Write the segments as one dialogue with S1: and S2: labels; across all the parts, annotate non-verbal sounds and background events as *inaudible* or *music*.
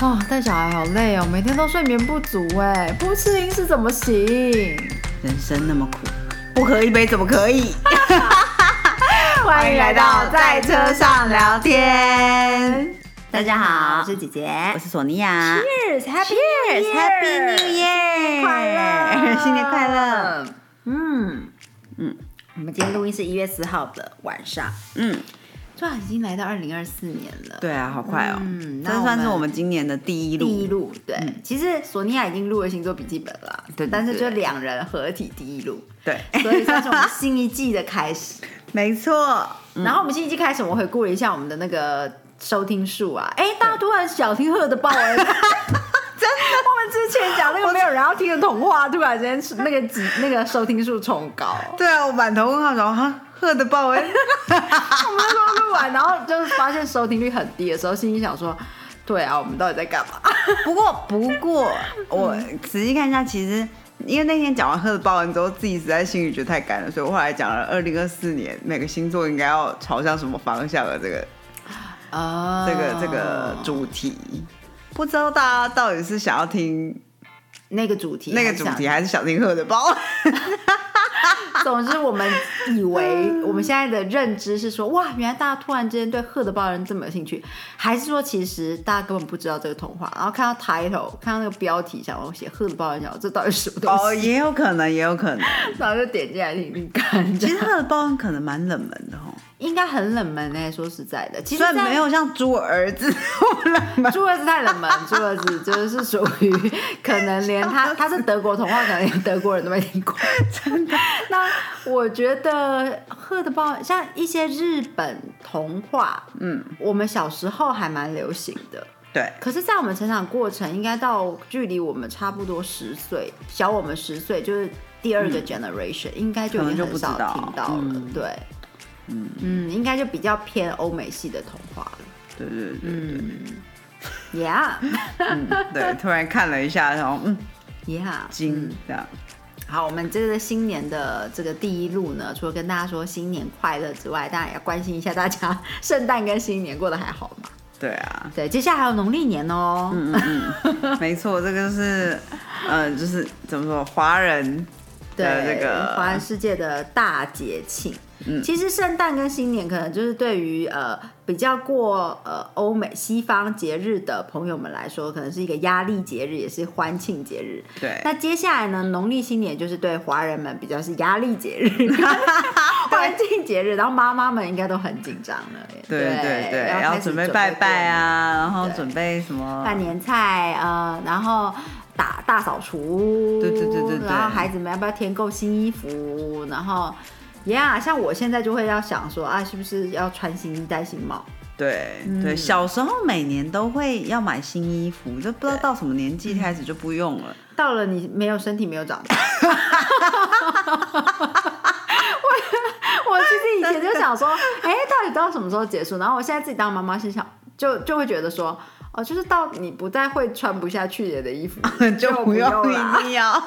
S1: 哦，带小孩好累哦，每天都睡眠不足哎，不吃零食怎么行？
S2: 人生那么苦，不喝一杯怎么可以？*laughs*
S1: 欢迎来到在车上聊天。
S2: 大家好，
S1: 我是姐姐，
S2: 我是索尼娅。
S1: Cheers，Happy
S2: Cheers，Happy New Year，
S1: 快乐，*laughs*
S2: 新年快乐。
S1: 嗯
S2: 嗯
S1: 我们今天录音是一月四号的晚上，
S2: 嗯，
S1: 哇，已经来到二零二四年了。
S2: 对啊，好快哦，
S1: 嗯
S2: 这
S1: 那
S2: 算是我们今年的第一路。
S1: 第一录，对，
S2: 嗯。
S1: 其实索尼娅已经录了星座笔记本了，
S2: 对对
S1: 但是就
S2: 对
S1: 两人合体第一录，
S2: 对，
S1: 所以算是我们新一季的开始。*laughs*
S2: 没错。
S1: 然后我们新一季开始，我回顾了一下我们的那个收听数啊，哎，大家突然小听赫的爆了，*laughs* 真的，我们之前讲那个没有人要听的童话，突然间那个几那个收听数冲高，
S2: 对啊，我满头问号，然后哈，喝的报恩。*laughs*
S1: 我们那时候录完，然后就是发现收听率很低的时候，心里想说，对啊，我们到底在干嘛？*laughs*
S2: 不过不过，我仔细看一下，其实因为那天讲完喝的报恩之后，自己实在心里觉得太干了，所以我后来讲了二零二四年每个星座应该要朝向什么方向的这个
S1: 啊
S2: 这个这个主题。不知道大家到底是想要听
S1: 那个主题，
S2: 那个主题，还是想听喝的爆？*laughs* *laughs*
S1: 总之，我们以为我们现在的认知是说，哇，原来大家突然之间对赫德堡人这么有兴趣，还是说其实大家根本不知道这个童话，然后看到 title，看到那个标题，想要写赫德堡人，想要这到底是什么东西哦，
S2: 也有可能，也有可能。*laughs*
S1: 然后就点进来听听看。
S2: 其实喝的爆可能蛮冷门的哦，
S1: 应该很冷门诶、说实在的，其实
S2: 虽然没有像猪儿子。*laughs*
S1: 猪儿子太冷门，*laughs* 猪儿子就是属于可能连他 *laughs* 他是德国童话，可能连德国人都没听过。真的？那我觉得赫德堡像一些日本童话，
S2: 嗯，
S1: 我们小时候还蛮流行的。
S2: 对，
S1: 可是，在我们成长过程，应该到距离我们差不多十岁，小我们十岁，就是第二个 generation，、应该就已经很少听到了。
S2: 嗯
S1: 对，嗯嗯，应该就比较偏欧美系的童话了。
S2: 对对对对
S1: ，Yeah
S2: 嗯，对，*laughs* 突然看了一下，然后嗯
S1: ，Yeah，
S2: 惊这样。
S1: 好，我们这个新年的这个第一路呢，除了跟大家说新年快乐之外，当然也要关心一下大家 *laughs* 圣诞跟新年过得还好吗？
S2: 对啊，
S1: 对，接下来还有农历年哦。
S2: 嗯嗯嗯，没错，这个就是，呃，就是怎么说，华人的
S1: 对，
S2: 这个
S1: 华人世界的大节庆。
S2: 嗯
S1: 其实圣诞跟新年可能就是对于呃比较过呃欧美西方节日的朋友们来说，可能是一个压力节日，也是欢庆节日。
S2: 对
S1: 那接下来呢，农历新年就是对华人们比较是压力节日、*laughs* *laughs* 欢庆节日，然后妈妈们应该都很紧张了耶。
S2: 对对对，
S1: 要开始
S2: 要准备拜拜啊，然后
S1: 对
S2: 准备什么？
S1: 办年菜，呃，然后打大扫除，
S2: 对对对对对
S1: 然后孩子们要不要添购新衣服，然后。呀像我现在就会要想说啊，是不是要穿新衣戴新帽？
S2: 对
S1: 嗯
S2: 对，小时候每年都会要买新衣服，就不知道到什么年纪开始就不用了。
S1: 到了你没有身体没有长大。*laughs* 我 *laughs* 我其实以前就想说，哎、到底到什么时候结束？然后我现在自己当妈妈，是想就就会觉得说，哦，就是到你不再会穿不下去年的衣服 *laughs*
S2: 就
S1: 不
S2: 不用
S1: 啦
S2: 一。定要。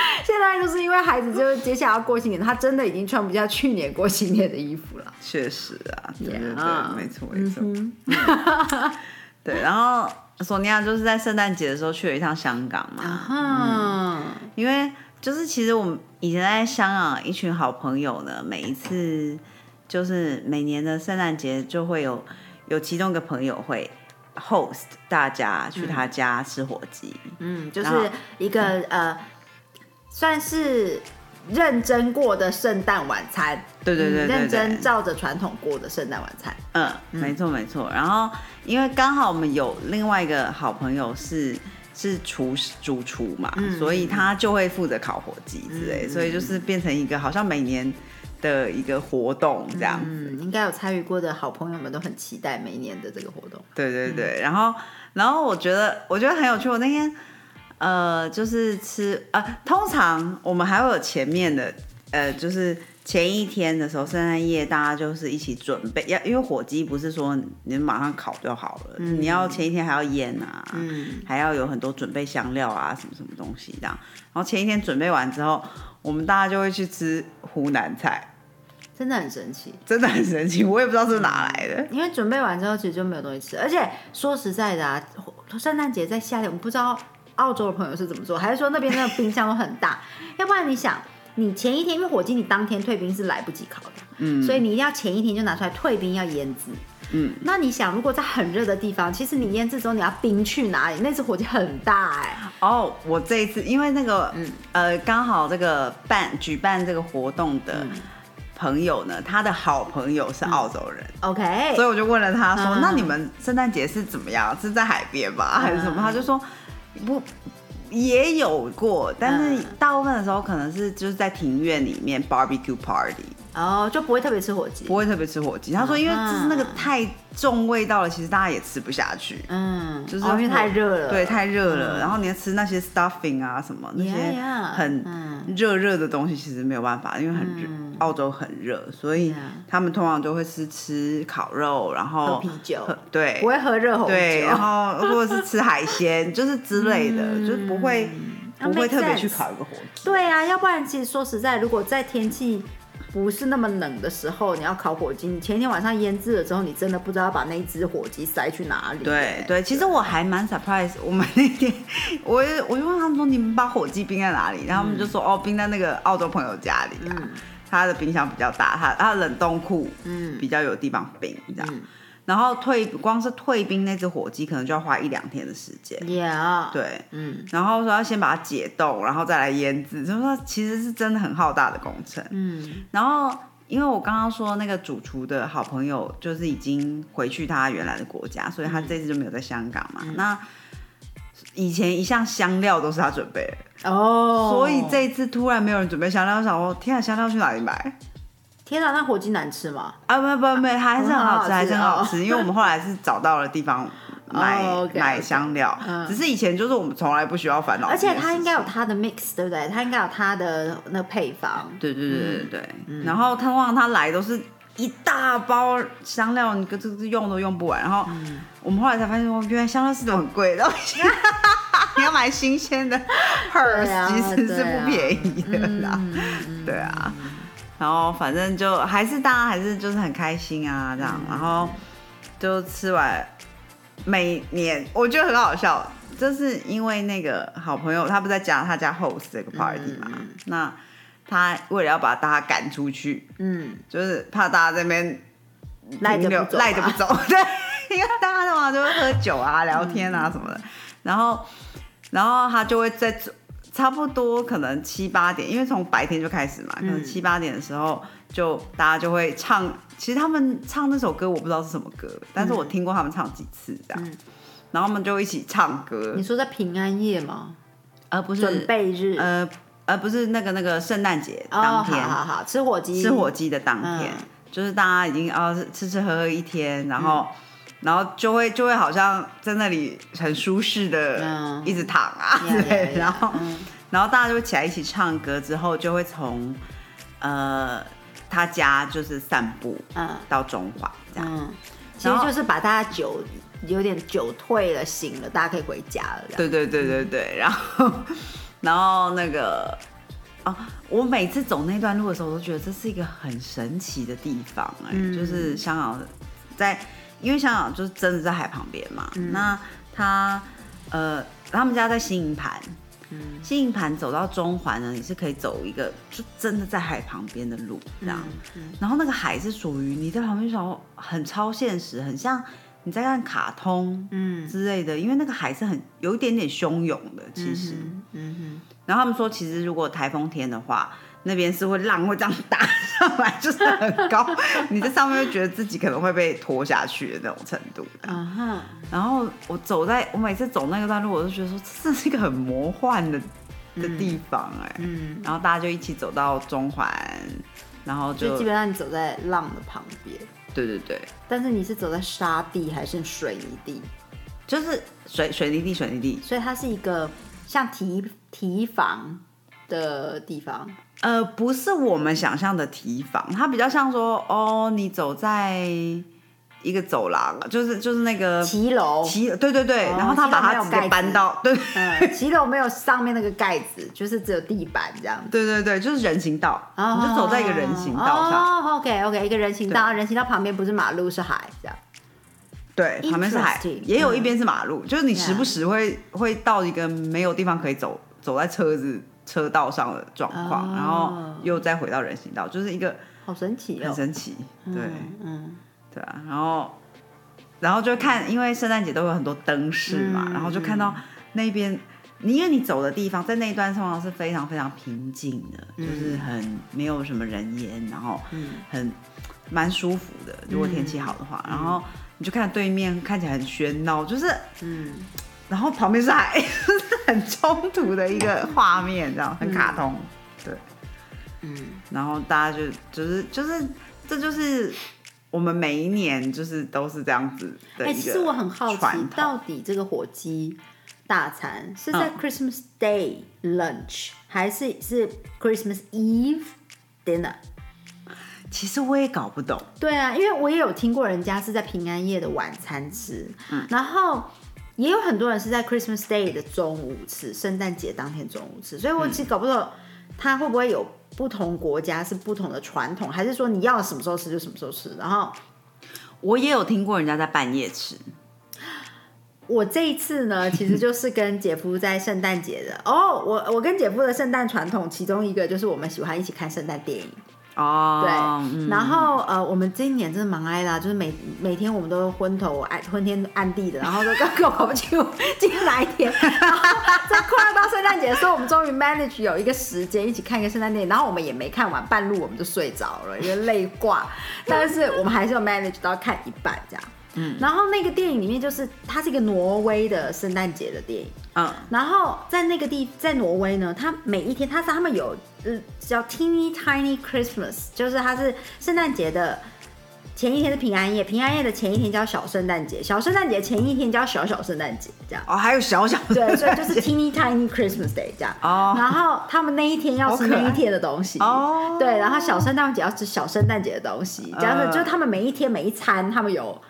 S2: *laughs*
S1: 现在就是因为孩子就是接下来要过新年，他真的已经穿不下去年过新年的衣服了。*laughs*
S2: 确实啊，对对
S1: Yeah
S2: 对，没错没错。
S1: 嗯。*laughs*
S2: 对，然后索尼娅就是在圣诞节的时候去了一趟香港嘛，
S1: 嗯，
S2: 因为就是其实我们以前在香港一群好朋友呢，每一次就是每年的圣诞节就会有有其中一个朋友会 host 大家去他家吃火鸡，
S1: 嗯，就是一个呃，算是认真过的圣诞晚餐。
S2: 对对对对
S1: 嗯认真照着传统过的圣诞晚餐。
S2: 嗯，没错没错。然后因为刚好我们有另外一个好朋友是是厨师主厨嘛，
S1: 嗯
S2: 所以他就会负责烤火鸡之类，
S1: 嗯
S2: 所以就是变成一个好像每年的一个活动这样。
S1: 嗯，应该有参与过的好朋友们都很期待每年的这个活动。
S2: 对对对，然后然后我觉得我觉得很有趣，我那天呃就是吃呃，通常我们还会有前面的呃就是。前一天的时候，圣诞夜大家就是一起准备，要因为火鸡不是说你马上烤就好了，你要前一天还要腌啊，
S1: 嗯，
S2: 还要有很多准备香料啊，什么什么东西这样。然后前一天准备完之后，我们大家就会去吃湖南菜，
S1: 真的很神奇。
S2: 真的很神奇，我也不知道是哪来的。
S1: 因为准备完之后，其实就没有东西吃，而且说实在的啊，圣诞节在夏天，我们不知道澳洲的朋友是怎么做，还是说那边那个冰箱都很大？*laughs* 要不然你想，你前一天因为火鸡你当天退冰是来不及烤的，
S2: 嗯
S1: 所以你一定要前一天就拿出来退冰要腌制。
S2: 嗯，
S1: 那你想，如果在很热的地方，其实你腌制之后你要冰去哪里？那只火鸡很大哎、
S2: 哦，我这一次因为那个，呃，刚好这个办举办这个活动的朋友呢，他的好朋友是澳洲人
S1: ，OK，
S2: 所以我就问了他说：“
S1: 嗯
S2: 那你们圣诞节是怎么样？是在海边吧？还是什么？”
S1: 嗯
S2: 他就说：“不，也有过，但是
S1: 嗯。
S2: 大部分的时候可能是就是在庭院里面 barbecue party，
S1: 哦，就不会特别吃火鸡。
S2: 不会特别吃火鸡。”他说：“因为就是那个太重味道了，其实大家也吃不下去。”
S1: 嗯，
S2: 就是
S1: 哦因为太热了。
S2: 对，太热了。
S1: 嗯
S2: 然后你要吃那些 stuffing 啊什么那些很
S1: 嗯
S2: 热热的东西，其实没有办法，因为很热，
S1: 嗯
S2: 澳洲很热，所以他们通常都会是吃烤肉，然后
S1: 喝啤酒
S2: 喝对
S1: 不，会喝热红酒。
S2: 对，然后 *laughs* 或者是吃海鲜，就是之类的，
S1: 嗯
S2: 就是不会
S1: 啊
S2: 不会特别去烤一个火鸡。
S1: 对啊，要不然其实说实在，如果在天气不是那么冷的时候，你要烤火鸡，你前一天晚上腌制了之后，你真的不知道把那一只火鸡塞去哪里。
S2: 对对，其实我还蛮 surprise，我们那天 *laughs* 我也我就问他们说你们把火鸡冰在哪里，然后他们就说、哦冰在那个澳洲朋友家里啊，
S1: 嗯。
S2: 他的冰箱比较大，他他冷冻库
S1: 嗯。
S2: 比较有地方冰这样，
S1: 嗯
S2: 然后退光是退冰那只火鸡可能就要花一两天的时间
S1: ，，Yeah，，
S2: 对，
S1: 嗯。
S2: 然后说要先把它解冻，然后再来腌制，就是说其实是真的很浩大的工程。
S1: 嗯。
S2: 然后因为我刚刚说那个主厨的好朋友就是已经回去他原来的国家，所以他这次就没有在香港嘛。那以前一项香料都是他准备的，
S1: 哦，
S2: 所以这一次突然没有人准备香料，我想说天啊，香料去哪里买？
S1: 天啊，那火鸡难吃吗？
S2: 啊，不不不，还是很好吃，还是很好吃，因为我们后来是找到了地方 *laughs* 买、买香料，
S1: 嗯
S2: 只是以前就是我们从来不需要烦恼
S1: 而且它应该有它的 mix，对不对？它应该有它的那个配方。
S2: 对对对对对，
S1: 嗯
S2: 然后通常他来都是一大包香料，你这这用都用不完。然后
S1: 嗯
S2: 我们后来才发现哦，原来香料是很贵的，*laughs* 你要买新鲜的 herbs
S1: 对啊
S2: 其实是不便宜的啦。对啊，然后反正就还是大家还是就是很开心啊这
S1: 嗯。
S2: 样，然后就吃完。每年我觉得很好笑，就是因为那个好朋友他不在家，他家 host 这个 party 嘛，
S1: 嗯
S2: 那他为了要把大家赶出去，
S1: 嗯，
S2: 就是怕大家这边
S1: 赖着不走啊，
S2: 赖着不走，*laughs* 对，因为大家的话就会喝酒啊、聊天啊什么的，然后然后他就会在差不多可能七八点，因为从白天就开始嘛，可能
S1: 嗯。
S2: 七八点的时候就大家就会唱，其实他们唱那首歌我不知道是什么歌，但是我听过他们唱几次这样，
S1: 嗯。
S2: 然后他们就一起唱歌。
S1: 你，说在平安夜吗？
S2: 而不是
S1: 准备日。
S2: 呃而不是那个那个圣诞节
S1: 哦，
S2: 当天。
S1: 好好好，吃火鸡，
S2: 吃火鸡的当天，
S1: 嗯。
S2: 就是大家已经啊吃吃喝喝一天，然后、然后就会就会好像在那里很舒适的
S1: 嗯。
S2: 一直躺啊，对，
S1: 呀
S2: 然后、
S1: 嗯。
S2: 然后大家就会起来一起唱歌，之后就会从呃他家就是散步
S1: 嗯。
S2: 到中环这样，
S1: 嗯，其实就是把大家酒有点酒退了，醒了，大家可以回家了。
S2: 对对对对对，然后 *laughs* 然后那个。哦，我每次走那段路的时候，我都觉得这是一个很神奇的地方、哎、
S1: 嗯。
S2: 就是香港在，因为香港就是真的在海旁边嘛，那他呃，他们家在新营盘，
S1: 嗯
S2: 新营盘走到中环呢，你是可以走一个就真的在海旁边的路这样，
S1: 嗯
S2: 然后那个海是属于你在旁边时候很超现实，很像你在看卡通
S1: 嗯。
S2: 之类的，因为那个海是很有一点点汹涌的，其实。
S1: 嗯嗯
S2: 然后他们说，其实如果台风天的话，那边是会浪会这样打上来，就是很高，*laughs* 你在上面会觉得自己可能会被拖下去的那种程度。
S1: 嗯啊哈，
S2: 然后我走在，我每次走那个段路，我都觉得说，这是一个很魔幻的的地方哎、
S1: 嗯，
S2: 然后大家就一起走到中环，然后就
S1: 就基本上你走在浪的旁边，
S2: 对对对，
S1: 但是你是走在沙地还是水泥地？
S2: 就是水水泥地水泥地，
S1: 所以它是一个像提提防的地方。
S2: 呃，不是我们想象的提防，它比较像说，哦，你走在一个走廊，就是就是那个
S1: 骑楼，
S2: 骑，对对对，
S1: 哦
S2: 然后他把它直接搬到，对
S1: 嗯，骑楼没有上面那个盖子，就是只有地板这样子。
S2: 对对对，就是人行道，你就走在一个人行道上，
S1: 哦，OK OK，一个人行道，人行道旁边不是马路是海这样。
S2: 对，旁边是海也有一
S1: 嗯
S2: 边是马路，就是你时不时会会到一个没有地方可以走，走在车子车道上的状况，
S1: 哦
S2: 然后又再回到人行道，就是一个
S1: 好神奇
S2: 很
S1: 哦。
S2: 神奇，对
S1: 嗯，
S2: 对啊，然后然后就看，因为圣诞节都有很多灯饰嘛，
S1: 嗯
S2: 然后就看到那边。你因为你走的地方，在那一段通常是非常非常平静的，就是很没有什么人烟，然后
S1: 嗯
S2: 很蛮舒服的。如果天气好的话，然后你就看对面看起来很喧闹，就是
S1: 嗯，
S2: 然后旁边是海，就 *laughs* 是很冲突的一个画面，这样很卡通，对，
S1: 嗯，
S2: 然后大家就就是就是这就是我们每一年就是都是这样子的
S1: 哎、其实我很好奇到底这个火鸡大餐是在
S2: 嗯。
S1: Christmas Day lunch，、还是是 Christmas Eve dinner？
S2: 其实我也搞不懂，
S1: 对啊，因为我也有听过人家是在平安夜的晚餐吃，然后也有很多人是在 Christmas Day 的中午吃，圣诞节当天中午吃，所以我其实搞不懂他会不会有不同国家是不同的传统，还是说你要什么时候吃就什么时候吃？然后
S2: 我也有听过人家在半夜吃，
S1: 我这一次呢，其实就是跟姐夫在圣诞节的 *laughs* 哦，我我跟姐夫的圣诞传统，其中一个就是我们喜欢一起看圣诞电影。
S2: 哦，
S1: 对，
S2: 嗯。
S1: 然后呃，我们今年真的蛮挨啦，就是每每天我们都昏头暗昏天暗地的，然后都根本搞不清楚今天哪一天，*laughs* 然后在快要到圣诞节的时候，我们终于 manage 有一个时间一起看一个圣诞电影，然后我们也没看完，半路我们就睡着了，因为累挂，但是我们还是有 manage 到看一半这样。嗯，然后那个电影里面就是它是一个挪威的圣诞节的电影，
S2: 嗯，
S1: 然后在那个地，在挪威呢，它每一天，它是他们有呃叫 Teeny Tiny Christmas，就是它是圣诞节的前一天是平安夜，平安夜的前一天叫小圣诞节，小圣诞节前一天叫小小圣诞节，这样。
S2: 哦，还有小小
S1: 对，所以就是 Teeny Tiny Christmas Day 这样。
S2: 哦。
S1: 然后他们那一天要吃那一天的东西。
S2: 哦。
S1: 对，然后小圣诞节要吃小圣诞节的东西，这样子、
S2: 嗯
S1: 就是他们每一天每一餐，他们有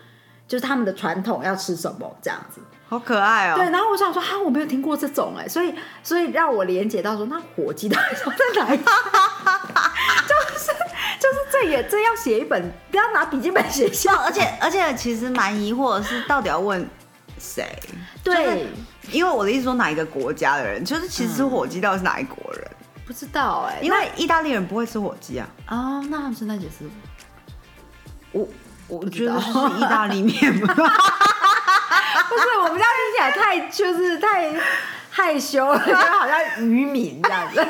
S1: 就是他们的传统要吃什么这样子。
S2: 好可爱哦，
S1: 对，然后我想说，哈，我没有听过这种哎，所以所以让我连接到说，那火鸡到底是在哪一家？*laughs* 就是就是这也这要写一本，不要拿笔记本写下，
S2: 而且而且其实蛮疑惑的是，到底要问谁？
S1: 对，
S2: 因为我的意思说哪一个国家的人，就是其实吃火鸡到底是哪一国人？
S1: 不知道哎，
S2: 因为意大利人不会吃火鸡啊，
S1: 哦，那他们圣诞节是
S2: 我我觉得是意大利面吧。*laughs*
S1: 不是我们家听起来太就是太害羞了，就好像渔民这样子。*laughs*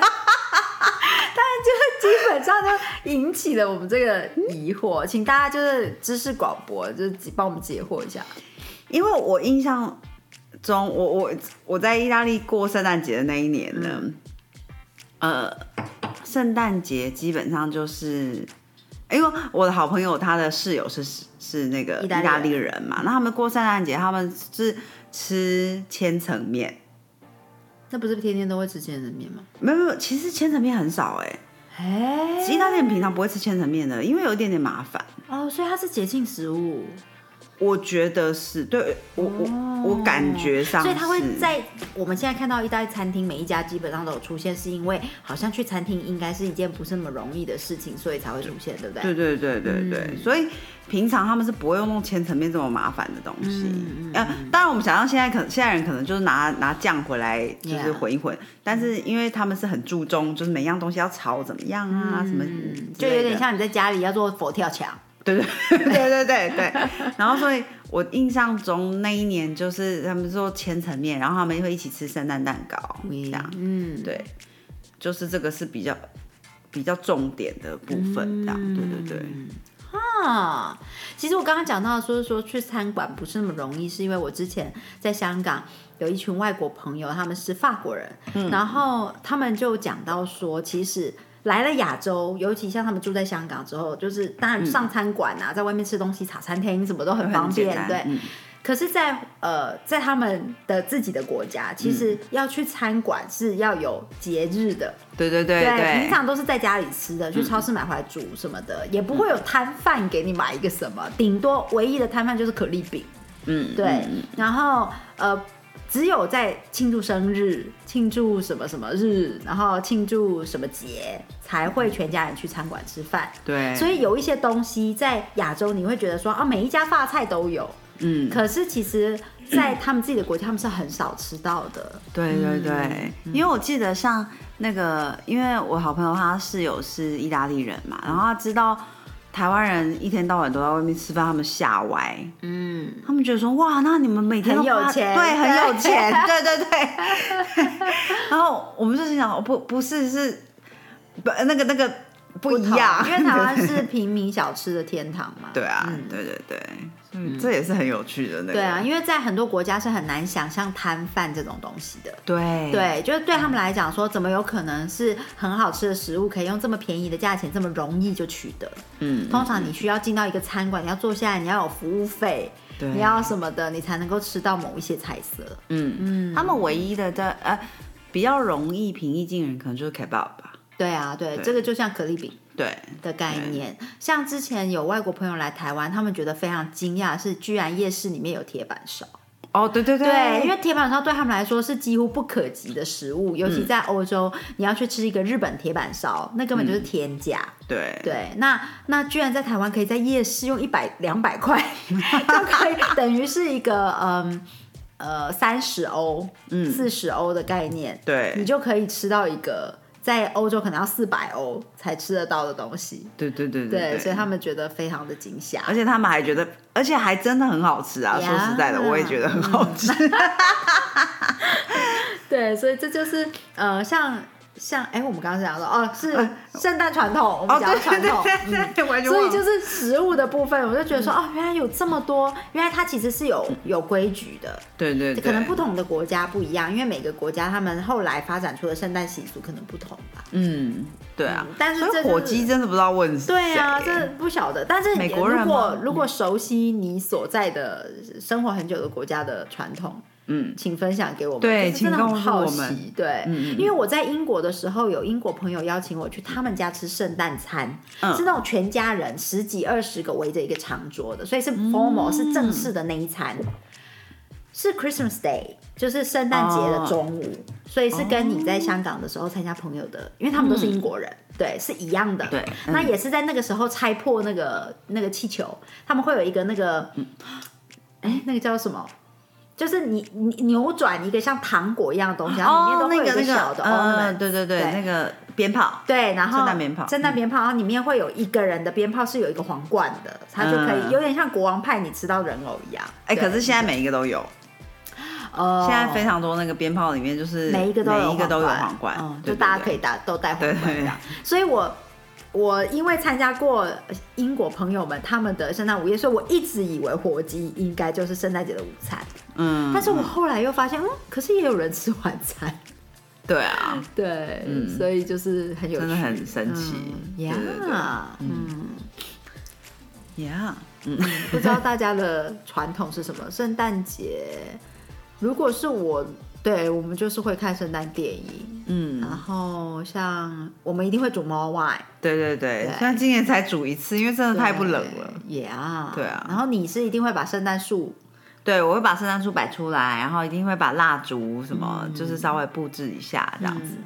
S1: 但是就是基本上就引起了我们这个疑惑，请大家就是知识广播，就是帮我们解惑一下。
S2: 因为我印象中，我我我在意大利过圣诞节的那一年呢，呃，圣诞节基本上就是。因为我的好朋友他的室友是是那个
S1: 意大利人
S2: 嘛，那他们过圣诞节他们是吃千层面，
S1: 那不是天天都会吃千层面吗？
S2: 没有没有，其实千层面很少哎、
S1: 哎
S2: 意大利人平常不会吃千层面的，因为有一点点麻烦。
S1: 哦，所以它是节庆食物，
S2: 我觉得是对我我我感觉上
S1: 所以他会在我们现在看到意大利餐厅每一家基本上都有出现，是因为好像去餐厅应该是一件不是那么容易的事情，所以才会出现，对不对？
S2: 对对对对对，
S1: 嗯。
S2: 所以平常他们是不会用弄千层面这么麻烦的东西。
S1: 嗯嗯
S2: 呃，当然我们想象现在可能现在人可能就是拿拿酱回来就是混一混但是因为他们是很注重就是每样东西要炒怎么样啊，什么
S1: 就有点像你在家里要做佛跳墙。
S2: 对 *laughs* 对对对对对。然后所以我印象中那一年就是他们说千层面，然后他们会一起吃圣诞蛋糕这样。
S1: 嗯，
S2: 对，就是这个是比较比较重点的部分，这样，对对对，
S1: 啊，其实我刚刚讲到说说去餐馆不是那么容易，是因为我之前在香港有一群外国朋友，他们是法国人，然后他们就讲到说，其实。来了亚洲，尤其像他们住在香港之后，就是当然上餐馆啊，在外面吃东西、茶餐厅什么都很方便，对。
S2: 嗯。
S1: 可是在，呃，在他们的自己的国家，其实要去餐馆是要有节日的，
S2: 对对对
S1: 对，平，常都是在家里吃的，去超市买回来煮什么的，也不会有摊贩给你买一个什么，顶多唯一的摊贩就是可丽饼，
S2: 嗯，
S1: 对，
S2: 嗯。
S1: 然后呃，只有在庆祝生日、庆祝什么什么日，然后庆祝什么节，才会全家人去餐馆吃饭。
S2: 对，
S1: 所以有一些东西在亚洲，你会觉得说啊，每一家法菜都有，
S2: 嗯，
S1: 可是其实，在他们自己的国家，他们是很少吃到的。
S2: 对对对，因为我记得像那个，因为我好朋友他室友是意大利人嘛，然后他知道台湾人一天到晚都在外面吃饭，他们吓歪，
S1: 嗯，
S2: 他们觉得说哇，那你们每天都
S1: 很有钱。
S2: 对，很有钱，对 *laughs* 对对。*laughs* 然后我们就心想，哦不不是是不那个那个不一样，
S1: 因为台湾是 *laughs* 平民小吃的天堂嘛。
S2: 对啊，对对对，嗯这也是很有趣的那个。
S1: 对啊，因为在很多国家是很难想象摊贩这种东西的。
S2: 对
S1: 对，就是对他们来讲说，怎么有可能是很好吃的食物，可以用这么便宜的价钱，这么容易就取得？
S2: 嗯，
S1: 通常你需要进到一个餐馆，你要坐下来，你要有服务费，你要什么的，你才能够吃到某一些菜色。
S2: 嗯嗯，他们唯一的在呃比较容易平易近人，可能就是 kebab 吧。
S1: 对啊，对，
S2: 对。
S1: 这个就像可丽饼
S2: 对，
S1: 的概念。像之前有外国朋友来台湾，他们觉得非常惊讶，是居然夜市里面有铁板烧。
S2: 哦，对对
S1: 对，因为铁板烧对他们来说是几乎不可及的食物，尤其在欧洲，你要去吃一个日本铁板烧，那根本就是天价。
S2: 对。
S1: 对，那那居然在台湾可以在夜市用一百两百块 *laughs* 就可以，等于是一个嗯呃三十欧、
S2: 嗯。
S1: 四十欧的概念，
S2: 对。
S1: 你就可以吃到一个在欧洲可能要四百欧才吃得到的东西。
S2: 对对对
S1: 对，
S2: 对，
S1: 所以他们觉得非常的惊吓。
S2: 而且他们还觉得，而且还真的很好吃啊！
S1: 呀
S2: 说实在的，我也觉得很好吃。*laughs*
S1: 对，所以这就是呃，像像哎，我们刚刚讲到哦，是圣诞传统，我们
S2: 哦，
S1: 讲传统，所以就是食物的部分，我就觉得说，哦，原来有这么多，原来它其实是有有规矩的，
S2: 对对对，
S1: 可能不同的国家不一样，因为每个国家他们后来发展出的圣诞习俗可能不同吧。
S2: 嗯，对啊
S1: 嗯。但是这
S2: 火鸡真的不知道问谁。
S1: 对啊，这不晓得。但是
S2: 美国人
S1: 如果如果熟悉你所在的生活很久的国家的传统，
S2: 嗯，
S1: 请分享给我们。
S2: 对
S1: 真的
S2: 请告诉
S1: 很好
S2: 我们
S1: 奇。对，
S2: 嗯嗯
S1: 因为我在英国的时候，有英国朋友邀请我去他们家吃圣诞餐，
S2: 嗯
S1: 是那种全家人十几二十个围着一个长桌的，所以是 formal、是正式的那一餐。是 Christmas Day，就是圣诞节的中午，所以是跟你在香港的时候参加朋友的，因为他们都是英国人，对，是一样的。
S2: 对嗯
S1: 那也是在那个时候拆破那个那个气球，他们会有一个那个，哎、那个叫什么？就是你你扭转一个像糖果一样的东西，然后里面
S2: 哦，
S1: 都会有
S2: 那个
S1: 小的
S2: 嗯，对对对，
S1: 对。
S2: 那个鞭炮，
S1: 对，然后
S2: 圣诞鞭炮
S1: 圣诞鞭炮，然后里面会有一个人的鞭炮是有一个皇冠的，它就可以、
S2: 嗯。
S1: 有点像国王派你吃到人偶一样。
S2: 哎，可是现在每一个都有，
S1: 哦，
S2: 现在非常多那个鞭炮里面就是
S1: 每一个都有
S2: 每一个都有皇冠
S1: 就大家可。以打都带皇
S2: 对。
S1: 冠。所以我我因为参加过英国朋友们他们的圣诞午夜，所以我一直以为火鸡应该就是圣诞节的午餐，
S2: 嗯，
S1: 但是我后来又发现，嗯，可是也有人吃晚餐，
S2: 对啊，*laughs*
S1: 对，所以就是很有趣，
S2: 真的很神奇。
S1: 嗯呀
S2: 对对。对，
S1: 嗯，不知道大家的传统是什么？圣诞节，如果是我，对我们就是会看圣诞电影，
S2: 嗯，
S1: 然后像我们一定会煮猫外，
S2: 对对对。
S1: 对，
S2: 虽然今年才煮一次，因为真的太不冷了。
S1: 也啊，
S2: 对啊。
S1: 然后你是一定会把圣诞树，
S2: 对，我会把圣诞树摆出来，然后一定会把蜡烛什么，
S1: 嗯
S2: 就是稍微布置一下这样子。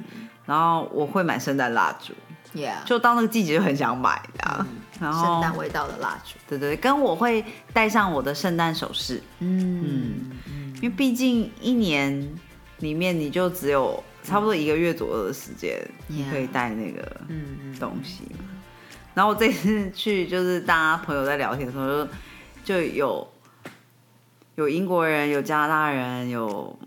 S2: 然后我会买圣诞蜡烛，
S1: 也
S2: 就到那个季节就很想买的。然后圣，
S1: 诞味道的蜡烛，
S2: 对对，跟我会带上我的圣诞首饰，
S1: 嗯，
S2: 因为毕竟一年里面你就只有差不多一个月左右的时间，你可以带那个
S1: 嗯
S2: 东西嘛。然后我这次去，就是大家朋友在聊天的时候就，就有有英国人，有加拿大人，有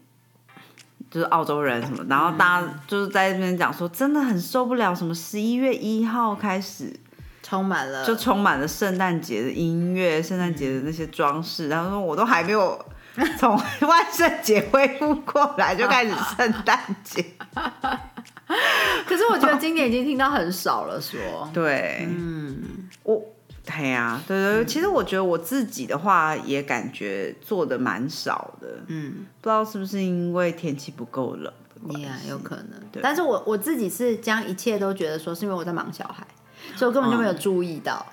S2: 就是澳洲人什么，然后大家就是在那边讲说，真的很受不了，什么十一月一号开始
S1: 充满了
S2: 就充满了圣诞节的音乐，圣诞节的那些装饰，然后说我都还没有 *laughs* 从万圣节恢复过来，就开始圣诞节。*laughs*
S1: 可是我觉得今年已经听到很少了说，*laughs*
S2: 对，
S1: 嗯，
S2: 我，对呀、对对对，其实我觉得我自己的话也感觉做的蛮少的，
S1: 嗯，
S2: 不知道是不是因为天气不够冷的关
S1: 也、
S2: 系
S1: 有可能，
S2: 对。
S1: 但是我我自己是将一切都觉得说是因为我在忙小孩，所以我根本就没有注意到，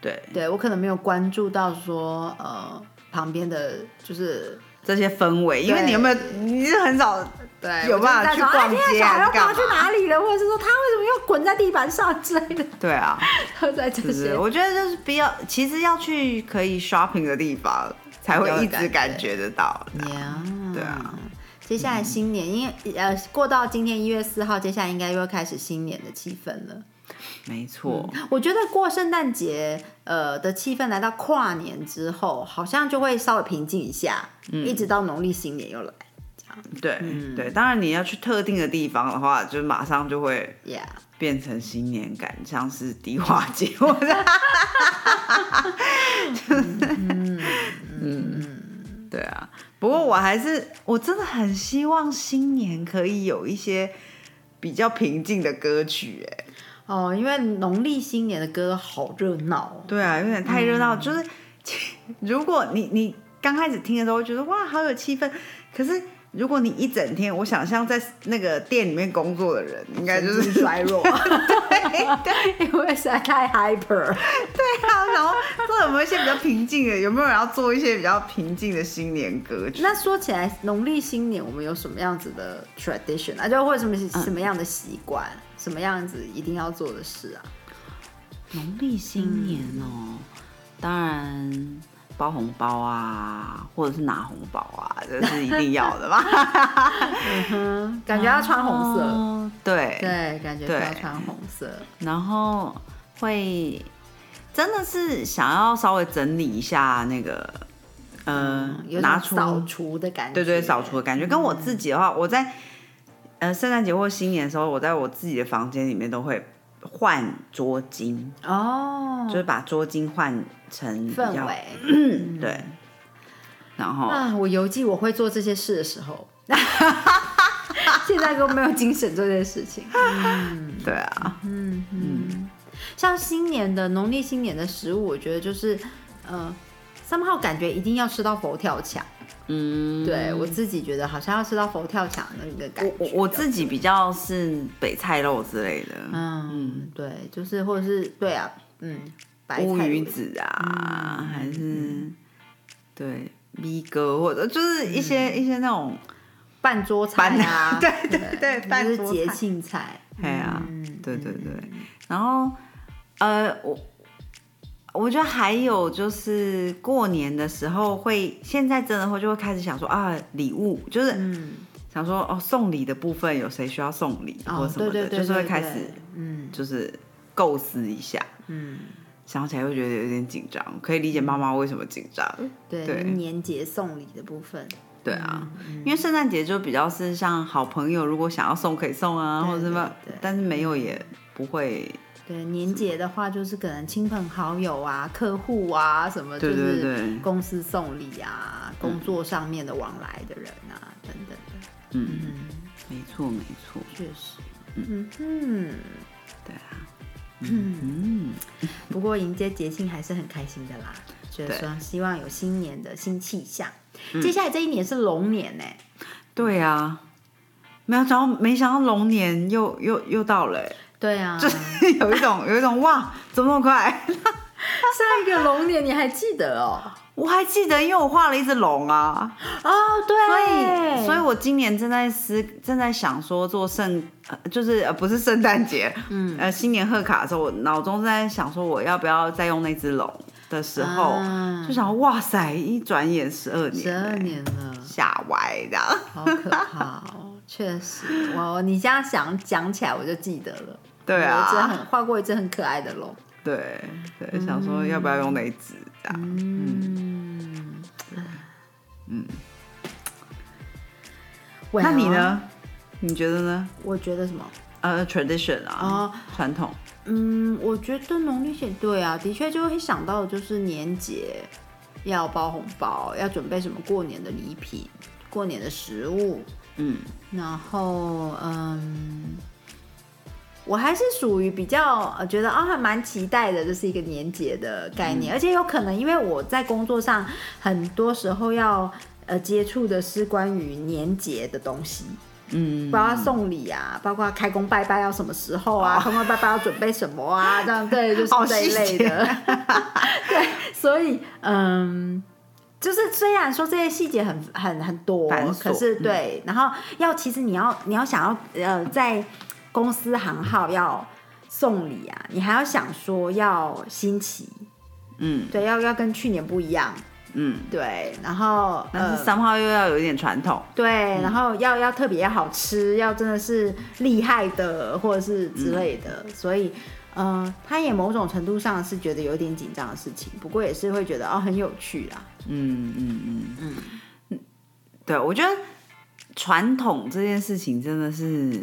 S2: 对。
S1: 对我可能没有关注到说呃旁边的就是
S2: 这些氛围，因为你有没有，你是很少
S1: 对
S2: 有办法去逛街
S1: 哎天啊小孩
S2: 还是干
S1: 要跑去？哪里了，或者是说他为什么又滚在地板上之类的，
S2: 对啊，
S1: 都 *laughs* 在这
S2: 就是
S1: 些。
S2: 我觉得就是比较，其实要去可以 shopping 的地方才会一直
S1: 感
S2: 感觉得到。
S1: 呀，
S2: 对啊。
S1: 接下来新年，因为呃，过到今天一月四号，接下来应该又要开始新年的气氛了。
S2: 没错，
S1: 我觉得过圣诞节，呃的气氛来到跨年之后，好像就会稍微平静一下，
S2: 嗯
S1: 一直到农历新年又来。
S2: 对、对。当然你要去特定的地方的话，就马上就会变成新年感，像是迪化街 *laughs* 或者，*laughs* 嗯对啊。不过我还是，我真的很希望新年可以有一些比较平静的歌曲，哎，
S1: 哦，因为农历新年的歌好热闹哦。
S2: 对啊，有点太热闹。就是 *laughs* 如果你你刚开始听的时候会觉得哇好有气氛，可是如果你一整天，我想象在那个店里面工作的人，应该就是
S1: 衰弱，*laughs* 对因为实在太 hyper。
S2: 对啊，然后做有没有一些比较平静的？有没有人要做一些比较平静的新年歌曲？
S1: 那说起来，农历新年我们有什么样子的 tradition 啊？就或者什么
S2: 嗯
S1: 什么样的习惯，什么样子一定要做的事啊？
S2: 农历新年哦，当然包红包啊，或者是拿红包啊，这是一定要的嘛。
S1: 嗯，*laughs* 感觉要穿红色，
S2: 哦对
S1: 对，感觉要穿红色。
S2: 然后会真的是想要稍微整理一下那个，呃，
S1: 有
S2: 拿出
S1: 种扫除的感觉，
S2: 对对扫除的感觉。跟我自己的话，我在呃圣诞节或新年的时候，我在我自己的房间里面都会换桌巾，
S1: 哦，
S2: 就是把桌巾换成
S1: 氛围。*clears throat*
S2: 对，然后
S1: 啊，我邮寄我会做这些事的时候，*laughs* 现在都没有精神做这些事情。*laughs*
S2: 对啊，嗯嗯。
S1: 像新年的农历新年的食物，我觉得就是呃，三号感觉一定要吃到佛跳墙。
S2: 嗯，
S1: 对我自己觉得好像要吃到佛跳墙的那个感觉。
S2: 我我我自己比较是北菜肉之类的，
S1: 嗯，对，就是或者是对啊，嗯，白
S2: 乌鱼子啊，还是对米哥或者就是一些、一些那种，
S1: 半桌菜啊，*laughs*
S2: 对对 *laughs* 对
S1: 就
S2: 半
S1: 是节
S2: 桌菜
S1: 庆菜。
S2: 哎呀、
S1: 嗯
S2: 对对对，然后呃我。我觉得还有就是过年的时候会，现在真的会就会开始想说啊，礼物就是
S1: 嗯，
S2: 想说哦，送礼的部分有谁需要送礼或
S1: 哦，
S2: 什么的，
S1: 对对对，
S2: 就是会开始
S1: 嗯。
S2: 就是构思一下，
S1: 嗯，
S2: 想起来会觉得有点紧张，可以理解妈妈为什么紧张。
S1: 对，
S2: 对。
S1: 年节送礼的部分，
S2: 对啊，
S1: 嗯
S2: 因为圣诞节就比较是像好朋友，如果想要送可以送啊，
S1: 对
S2: 或者什么但是没有也不会。
S1: 对年节的话，就是可能亲朋好友啊、客户啊什么，就
S2: 对对
S1: 是
S2: 对。
S1: 公司送礼啊、工作上面的往来的人啊等等的，
S2: 嗯，没错没错，
S1: 确实，嗯。嗯。
S2: 对啊，嗯，
S1: 不过迎接节庆还是很开心的啦，觉
S2: 得
S1: 说希望有新年的新气象。
S2: 嗯。
S1: 接下来这一年是龙年呢、
S2: 对啊，没有想到，没想到龙年又又又到了欸，
S1: 对啊，
S2: 就是有一种有一种哇，怎么那么快？*laughs*
S1: 上一个龙年你还记得哦？
S2: 我还记得，因为我画了一只龙啊，
S1: 哦，
S2: 所
S1: 对，
S2: 以，所以我今年正在思，正在想说做圣，呃，就是呃，不是圣诞节，嗯，呃，新年贺卡的时候，我脑中正在想说，我要不要再用那只龙的时候，
S1: 啊。
S2: 就想，哇塞，一转眼十二年，
S1: 十二，年了，
S2: 吓歪的，
S1: 好可怕哦！确实，*laughs* 我你这样想讲起来，我就记得了。
S2: 对
S1: 有一只
S2: 啊，
S1: 很画过一只很可爱的龙。
S2: 对对，想说要不要用那一只。这样，
S1: 嗯
S2: 嗯
S1: ，Well，
S2: 那你？呢？你觉得呢？
S1: 我觉得什么？
S2: 呃，tradition 啊
S1: 哦，
S2: 传统，
S1: 嗯，我觉得农历节对啊，的确就会想到的就是年节要包红包，要准备什么过年的礼品、过年的食物，
S2: 嗯，
S1: 然后嗯，我还是属于比较呃觉得啊还蛮期待的，这是一个年节的概念，而且有可能因为我在工作上很多时候要呃接触的是关于年节的东西。
S2: 嗯，
S1: 包括送礼啊，包括开工拜拜要什么时候啊，开工拜拜要准备什么啊，*laughs* 这样对，就是
S2: 好
S1: 这一类的。*laughs* 对，所以嗯，就是虽然说这些细节很很很多可是对，然后要其实你要你要想要呃在公司行号要送礼啊，你还要想说要新奇，
S2: 嗯，
S1: 对，要要跟去年不一样。
S2: 嗯，
S1: 对，然后
S2: 但是
S1: 呃
S2: 三号又要有一点传统，
S1: 对，然后要要特别好吃，要真的是厉害的，或者是之类的，所以。嗯，他也某种程度上是觉得有点紧张的事情，不过也是会觉得哦很有趣啦。
S2: 嗯嗯嗯。嗯，对，我觉得传统这件事情真的是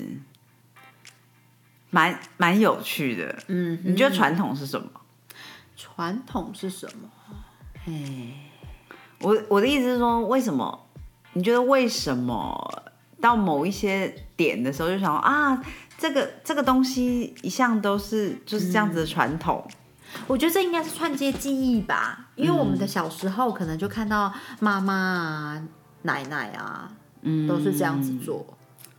S2: 蛮蛮有趣的。
S1: 嗯，
S2: 你觉得传统是什么？
S1: 传统是什么？
S2: 哎我我的意思是说，为什么？你觉得为什么到某一些点的时候就想啊，这个这个东西一向都是就是这样子的传统？
S1: 我觉得这应该是串接记忆吧，因为我们的小时候可能就看到妈妈啊、奶奶啊，
S2: 嗯，
S1: 都是这样子做。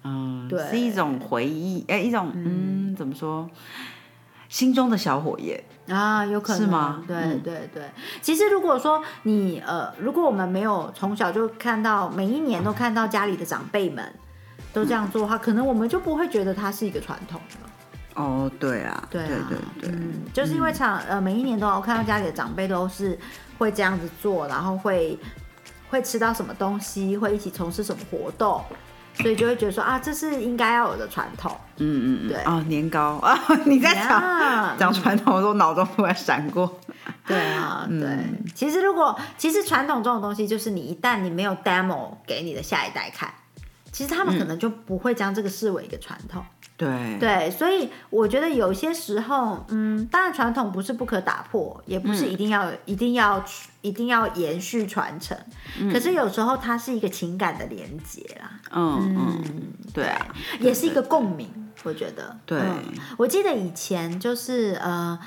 S2: 嗯，
S1: 对
S2: 是一种回忆，哎、一种嗯怎么说？心中的小火焰。
S1: 啊，有可能
S2: 是吗
S1: 对、
S2: 嗯
S1: 对对，其实如果说你呃，如果我们没有从小就看到每一年都看到家里的长辈们都这样做的话，可能我们就不会觉得它是一个传统了。
S2: 哦，对啊，
S1: 对啊，
S2: 对对对，
S1: 嗯，就是因为常呃每一年都有看到家里的长辈都是会这样子做，然后会会吃到什么东西，会一起从事什么活动，所以就会觉得说啊，这是应该要有的传统。
S2: 嗯嗯嗯，
S1: 对
S2: 哦，年糕啊，*laughs* 你在讲
S1: 呀
S2: 讲传统的时候，脑中突然闪过，
S1: 对啊，
S2: 嗯
S1: 对。其实如果其实传统这种东西，就是你一旦你没有 demo 给你的下一代看，其实他们可能就不会将这个视为一个传统。
S2: 对
S1: 对，所以我觉得有些时候，嗯，当然传统不是不可打破，也不是一定要、一定要一定要延续传承，可是有时候它是一个情感的连接啦，
S2: 嗯嗯，对啊，
S1: 也是一个共鸣，我觉得。
S2: 对
S1: 嗯我记得以前就是呃。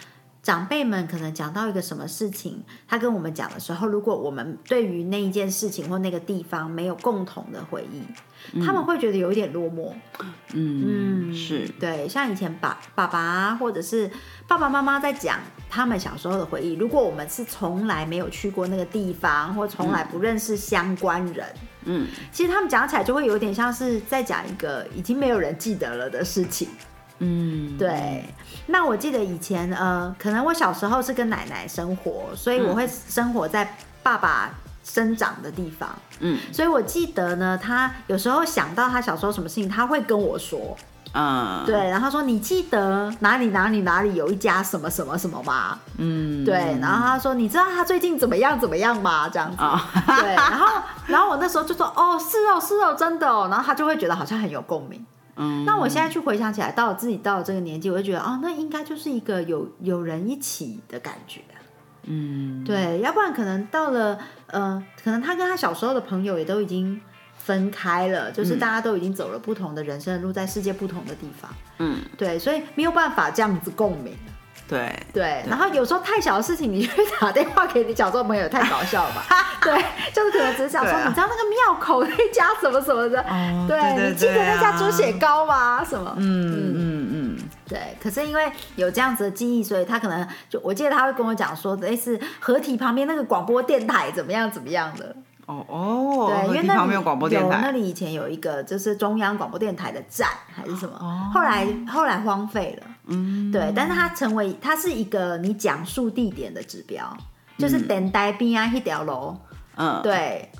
S1: 长辈们可能讲到一个什么事情，他跟我们讲的时候，如果我们对于那一件事情或那个地方没有共同的回忆，他们会觉得有一点落寞。
S2: 嗯是，
S1: 对，像以前爸爸爸或者是爸爸妈妈在讲他们小时候的回忆，如果我们是从来没有去过那个地方，或从来不认识相关人，
S2: 嗯
S1: 其实他们讲起来就会有点像是在讲一个已经没有人记得了的事情。
S2: 嗯，
S1: 对，那我记得以前呃，可能我小时候是跟奶奶生活，所以我会生活在爸爸生长的地方。
S2: 嗯
S1: 所以我记得呢，他有时候想到他小时候什么事情，他会跟我说。
S2: 嗯，
S1: 对，然后他说你记得哪里哪里哪里有一家什么什么什么吗？
S2: 嗯
S1: 对，然后他说你知道他最近怎么样怎么样吗？这样子。
S2: 啊，
S1: 对，然后然后我那时候就说哦是哦是哦真的哦，然后他就会觉得好像很有共鸣。
S2: 嗯
S1: 那我现在去回想起来，到我自己到了这个年纪，我就觉得哦，那应该就是一个有有人一起的感觉。
S2: 嗯
S1: 对，要不然可能到了呃，可能他跟他小时候的朋友也都已经分开了，就是大家都已经走了不同的人生的路，在世界不同的地方。
S2: 嗯，
S1: 对，所以没有办法这样子共鸣。
S2: 对，
S1: 对，然后有时候太小的事情，你就会打电话给你小时候朋友，太搞笑了吧？*laughs* 对，就是可能只是想说，
S2: 啊
S1: 你知道那个庙口那家什么什么的，
S2: 哦
S1: 对你记得那家
S2: 啊
S1: 猪血糕吗？什么？
S2: 嗯嗯嗯，
S1: 对，可是因为有这样子的记忆，所以他可能就我记得他会跟我讲说，类似合体旁边那个广播电台怎么样怎么样的。
S2: 哦哦，
S1: 对，因为那里
S2: 有
S1: 那，里以前有一个就是中央广播电台的站还是什么，
S2: 哦
S1: 后来后来荒废了。
S2: 嗯，
S1: 对，但是它成为它是一个你讲述地点的指标，就是等待边啊一条楼。
S2: 嗯，
S1: 对，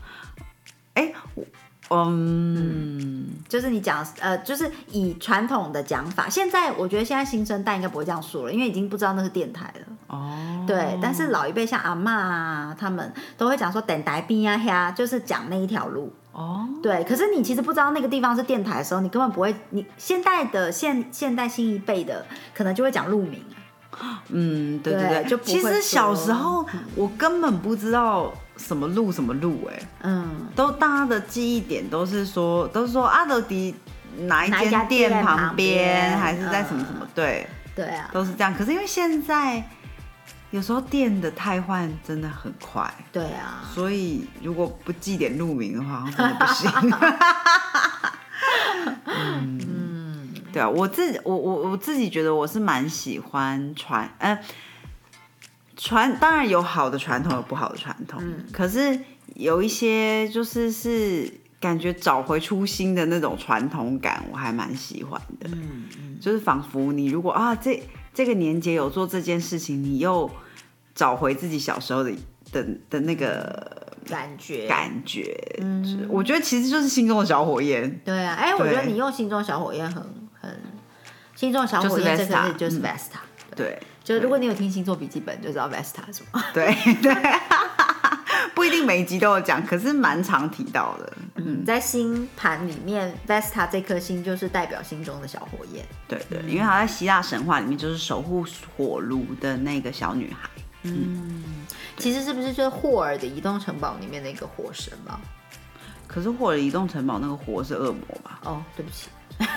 S2: 嗯，
S1: 就是你讲呃，就是以传统的讲法，现在我觉得现在新生代应该不会这样说了，因为已经不知道那是电台了。
S2: 哦，
S1: 对，但是老一辈像阿嬷啊，他们都会讲说等待边啊呀，就是讲那一条路。
S2: 哦，
S1: 对，可是你其实不知道那个地方是电台的时候，你根本不会。你现代的现现代新一辈的，可能就会讲路名。
S2: 嗯，对
S1: 对
S2: 对。
S1: 就
S2: 其实小
S1: 说
S2: 时候我根本不知道什么路什么路，哎，
S1: 嗯，
S2: 都大家的记忆点都是说，都是说阿德迪哪一间店
S1: 店
S2: 旁
S1: 旁边？
S2: 边，还是在什么
S1: 嗯
S2: 什么，对，
S1: 对啊，
S2: 都是这样。可是因为现在有时候店的汰换真的很快，
S1: 对啊，
S2: 所以如果不记点路名的话，真的不行。*laughs* 嗯，对啊，我自己我我我自己觉得我是蛮喜欢传，呃，传当然有好的传统，有不好的传统，可是有一些就是是感觉找回初心的那种传统感，我还蛮喜欢的。
S1: 嗯嗯，
S2: 就是仿佛你如果啊这这个年节有做这件事情，你又找回自己小时候的的的那个
S1: 感觉。
S2: 感觉。嗯，我觉得其实就是心中的小火焰。
S1: 对啊，哎，我觉得你用心中小火焰很很，心中的小火焰这
S2: 就是
S1: 个就是
S2: 嗯
S1: Vesta，
S2: 对。
S1: 就如果你有听星座笔记本，就知道 Vesta 是什么。
S2: 对对，*laughs* 不一定每一集都有讲，可是蛮常提到的。嗯，
S1: 在星盘里面，Vesta 这颗星就是代表心中的小火焰。
S2: 对对，因为她在希腊神话里面就是守护火炉的那个小女孩。
S1: 嗯其实是不是就是霍尔的移动城堡里面那个火神嘛？
S2: 可是霍尔移动城堡那个火是恶魔吧？
S1: 哦，对不起，*laughs*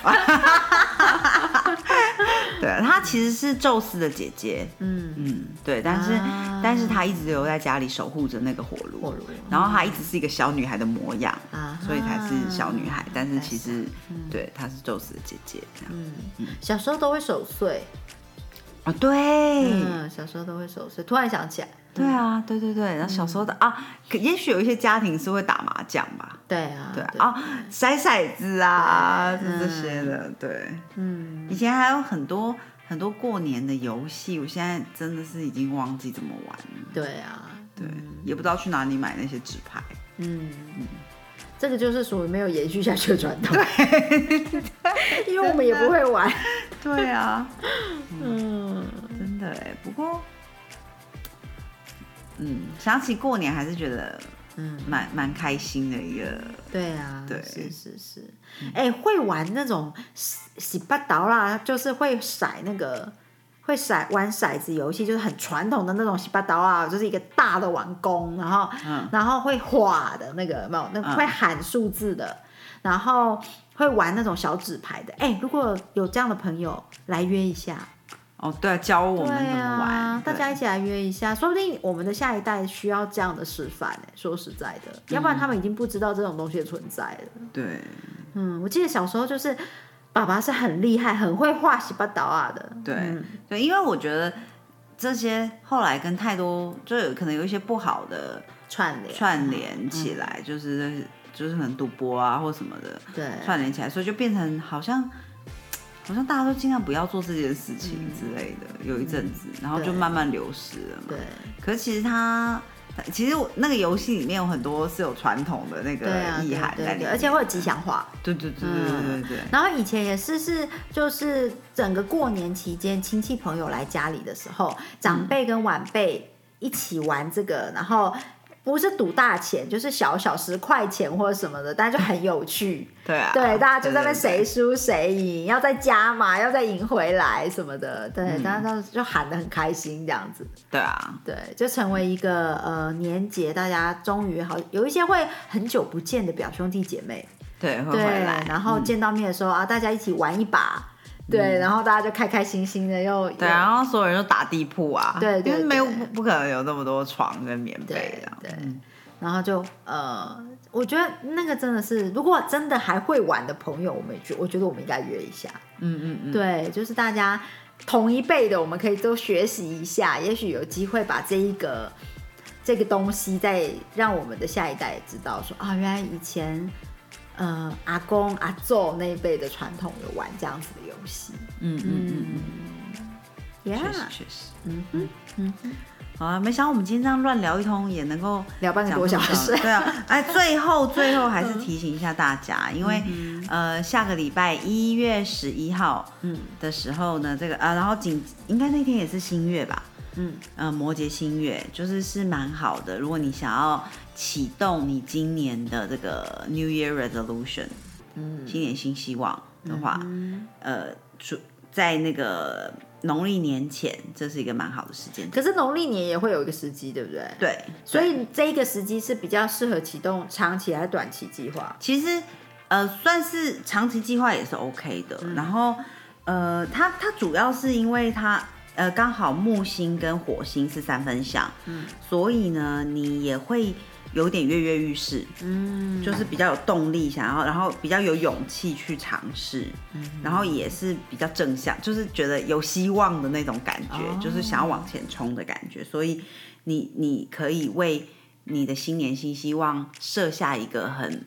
S2: 对，她其实是宙斯的姐姐。
S1: 嗯，
S2: 嗯，对，但是、
S1: 啊
S2: 但是她一直留在家里守护着那个火炉，
S1: 火炉
S2: 然后她一直是一个小女孩的模样，
S1: 啊
S2: 所以才是小女孩。但是其实，对，她是宙斯的姐姐这样。
S1: 嗯，小时候都会守岁，
S2: 哦，对，
S1: 嗯，小时候都会守岁。突然想起来，
S2: 对啊，对对对。然后小时候的、啊，可也许有一些家庭是会打麻将吧。
S1: 对啊，
S2: 对啊，啊筛骰子啊，这这些的，对。
S1: 嗯，
S2: 以前还有很多很多过年的游戏，我现在真的是已经忘记怎么玩了。
S1: 对啊，
S2: 对，也不知道去哪里买那些纸牌。
S1: 嗯，这个就是属于没有延续下去的传统，对，*laughs* 因为我们也不会玩，
S2: 对啊，*laughs*
S1: 嗯，
S2: 真的哎。不过，嗯，想起过年还是觉得，
S1: 嗯
S2: 嗯，蛮蛮开心的一个。
S1: 对啊，
S2: 对
S1: 是是是，哎、会玩那种洗洗八刀啦，就是会骰那个。会骰玩骰子游戏，就是很传统的那种洗八刀啊，就是一个大的碗弓，然后、
S2: 嗯
S1: 然后会画的那个没有？那
S2: 嗯
S1: 会喊数字的，然后会玩那种小纸牌的。哎，如果有这样的朋友来约一下，
S2: 哦，对啊，教我们怎么玩，
S1: 啊，大家一起来约一下，说不定我们的下一代需要这样的示范。哎，说实在的，要不然他们已经不知道这种东西的存在了。
S2: 对，
S1: 嗯，我记得小时候就是爸爸是很厉害，很会画洗八刀啊的。
S2: 对
S1: 嗯
S2: 对，因为我觉得这些后来跟太多就有可能有一些不好的
S1: 串联，
S2: 串联起来，就是就是可能赌博啊或什么的
S1: 对，
S2: 串联起来，所以就变成好像好像大家都尽量不要做这件事情之类的，有一阵子，然后就慢慢流失了嘛。
S1: 对
S2: 可是其实它。其实我那个游戏里面有很多是有传统的那个意涵在里面，
S1: 而且会有吉祥话。
S2: 对对对对对对对，
S1: 然后以前也是是就是整个过年期间，亲戚朋友来家里的时候，长辈跟晚辈一起玩这个，然后不是赌大钱，就是小小十块钱或者什么的，但是就很有趣。*laughs*
S2: 对啊，
S1: 对，大家就在那边谁输谁赢，要再加嘛，要再赢回来什么的。对，
S2: 嗯
S1: 大家就喊得很开心这样子。
S2: 对啊，
S1: 对，就成为一个呃年节，大家终于好有一些会很久不见的表兄弟姐妹，
S2: 对会
S1: 对，
S2: 回来，
S1: 然后
S2: 嗯
S1: 见到面的时候、啊，大家一起玩一把，对，然后大家就开开心心的又
S2: 对，然后所有人都打地铺啊，
S1: 对对
S2: 因为没有不不可能有那么多床跟棉被
S1: 对
S2: 这样，
S1: 对
S2: 嗯。
S1: 然后就呃，我觉得那个真的是，如果真的还会玩的朋友，我们觉我觉得我们应该约一下，
S2: 嗯嗯嗯，
S1: 对，就是大家同一辈的，我们可以都学习一下，也许有机会把这一个这个东西再让我们的下一代也知道说啊，原来以前呃阿公阿祖那一辈的传统有玩这样子的游戏，
S2: 嗯嗯嗯。确实确实，
S1: 嗯哼，嗯哼，
S2: 好啊，没想到我们今天这样乱聊一通也能够
S1: 聊半个多小时，
S2: 对啊，哎，最后 *laughs* 最后还是提醒一下大家，因为
S1: 嗯。
S2: 呃下个礼拜一月十一号
S1: 嗯。
S2: 的时候呢，这个啊，然后紧应该那天也是新月吧，
S1: 嗯
S2: 呃，摩羯新月就是是蛮好的。如果你想要启动你今年的这个 New Year Resolution，
S1: 嗯
S2: 新年新希望的话，
S1: 嗯，
S2: 呃，主在那个农历年前，这是一个蛮好的时间。
S1: 可是农历年也会有一个时机，对不对？
S2: 对，
S1: 所以这一个时机是比较适合启动长期还是短期计划？
S2: 其实呃算是长期计划也是 OK 的。
S1: 嗯
S2: 然后呃，它它主要是因为它呃刚好木星跟火星是三分相，
S1: 嗯
S2: 所以呢你也会有点跃跃欲试。
S1: 嗯，
S2: 就是比较有动力，想要，然后比较有勇气去尝试，
S1: 嗯
S2: 然后也是比较正向，就是觉得有希望的那种感觉，
S1: 哦
S2: 就是想要往前冲的感觉。所以你你可以为你的新年新希望设下一个很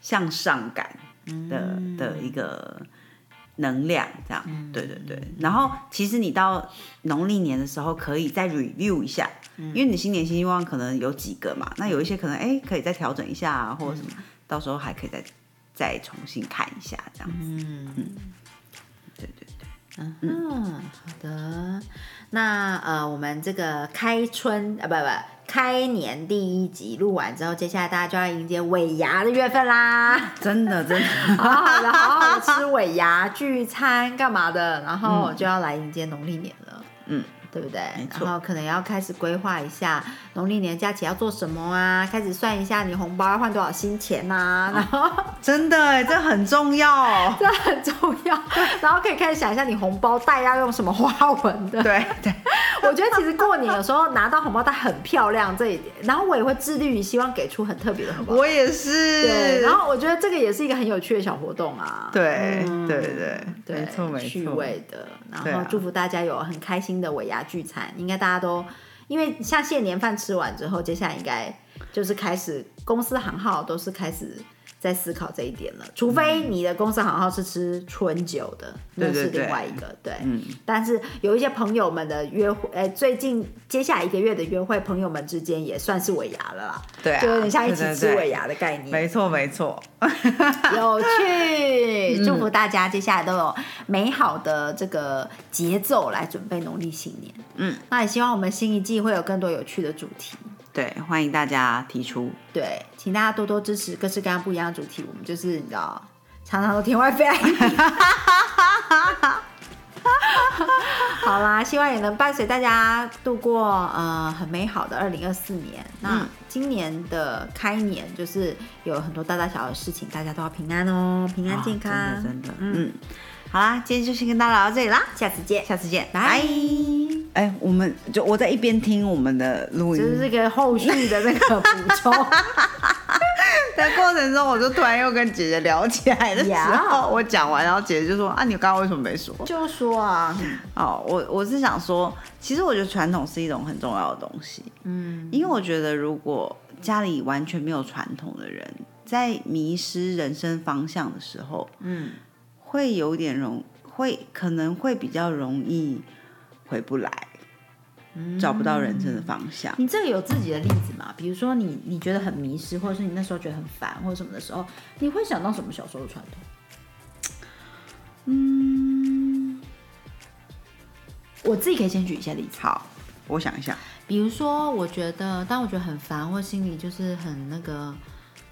S2: 向上感的、
S1: 嗯
S2: 的一个能量，这样，对对对。然后其实你到农历年的时候，可以再 review 一下，因为你新年新希望可能有几个嘛，那有一些可能哎可以再调整一下啊，或者什么，到时候还可以再再重新看一下，这样子。嗯。嗯，对对对，
S1: 嗯，好的。那呃，我们这个开春啊，不不，开年第一集录完之后，接下来大家就要迎接尾牙的月份啦。*laughs*
S2: 真的真的，
S1: 好好的，好好的吃尾牙聚餐干嘛的，然后就要来迎接农历年了。嗯。对不对？然后可能要开始规划一下农历年假期要做什么啊，开始算一下你红包要换多少新钱呐。然后 *laughs*
S2: 真的，这很重要，*laughs*
S1: 这很重要。然后可以开始想一下你红包袋要用什么花纹的。
S2: 对对，*laughs*
S1: 我觉得其实过年有时候拿到红包袋很漂亮这一点，然后我也会致力于希望给出很特别的红包。
S2: 我也是。
S1: 对，然后我觉得这个也是一个很有趣的小活动啊。
S2: 对对对
S1: 对，
S2: 没错没错，
S1: 趣味的。然后祝福大家有很开心的尾牙聚餐，应该大家都因为像谢年饭吃完之后，接下来应该就是开始公司行号都是开始。在思考这一点了，除非你的公司行号是吃春酒的，那是另外一个对。嗯，但是有一些朋友们的约会，哎，最近接下来一个月的约会，朋友们之间也算是尾牙了啦。
S2: 对，
S1: 就有点像一起吃尾牙的概念。
S2: 没错，没错，
S1: 有趣。*laughs* 祝福大家接下来都有美好的这个节奏来准备农历新年。嗯，那也希望我们新一季会有更多有趣的主题。
S2: 对，欢迎大家提出。
S1: 对，请大家多多支持各式各样不一样的主题。我们就是你知道，常常都天外飞。*laughs* 好啦，希望也能伴随大家度过呃很美好的二零二四年。那今年的开年就是有很多大大小小的事情，大家都要平安哦，平安健康，
S2: 真的真的。嗯，好啦，今天就先跟大家聊到这里啦，
S1: 下次见，
S2: 下次见，拜。哎，我们就我在一边听我们的录音，
S1: 就是这个后续的那个补充。*laughs*
S2: 在过程中，我就突然又跟姐姐聊起来的时候，我讲完，然后姐姐就说：“啊，你刚刚为什么没说？”
S1: 就说啊，
S2: 哦，我我是想说，其实我觉得传统是一种很重要的东西。嗯，因为我觉得如果家里完全没有传统的人，在迷失人生方向的时候，嗯，会有点容，会可能会比较容易。回不来，找不到人生的方向。
S1: 你这个有自己的例子吗？比如说你你觉得很迷失，或者是你那时候觉得很烦，或者什么的时候，你会想到什么小时候的传统？嗯，我自己可以先举一些例子。
S2: 好，我想一下。
S1: 比如说，我觉得当我觉得很烦，或心里就是很那个。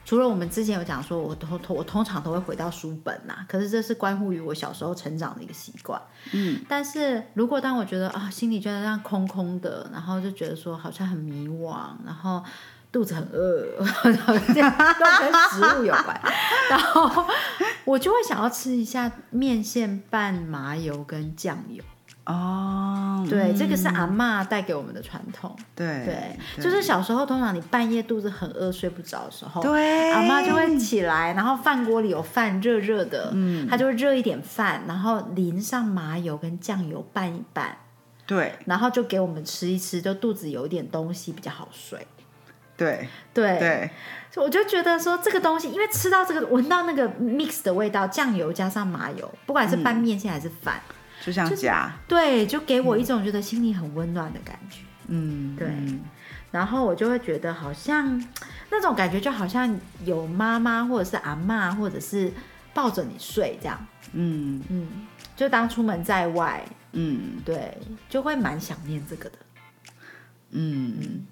S1: 除了我们之前有讲说，我通通我通常都会回到书本呐，可是这是关乎于我小时候成长的一个习惯。嗯，但是如果当我觉得啊，心里觉得让空空的，然后就觉得说好像很迷惘，然后肚子很饿，*laughs* 然后跟食物有关，然后我就会想要吃一下面线拌麻油跟酱油。哦，对，这个是阿妈带给我们的传统。
S2: 对
S1: 对，就是小时候，通常你半夜肚子很饿、睡不着的时候，
S2: 对，
S1: 阿妈就会起来，然后饭锅里有饭热热的，嗯，她就会热一点饭，然后淋上麻油跟酱油拌一拌，
S2: 对，
S1: 然后就给我们吃一吃，就肚子有一点东西比较好睡。
S2: 对
S1: 对。
S2: 对，
S1: 我就觉得说这个东西，因为吃到这个，闻到那个 mix 的味道，酱油加上麻油，不管是拌面线还是饭。
S2: 就像家，
S1: 对，就给我一种觉得心里很温暖的感觉。嗯，对。然后我就会觉得好像那种感觉，就好像有妈妈或者是阿妈，或者是抱着你睡这样。嗯嗯，就当出门在外，嗯，对，就会蛮想念这个的。嗯嗯，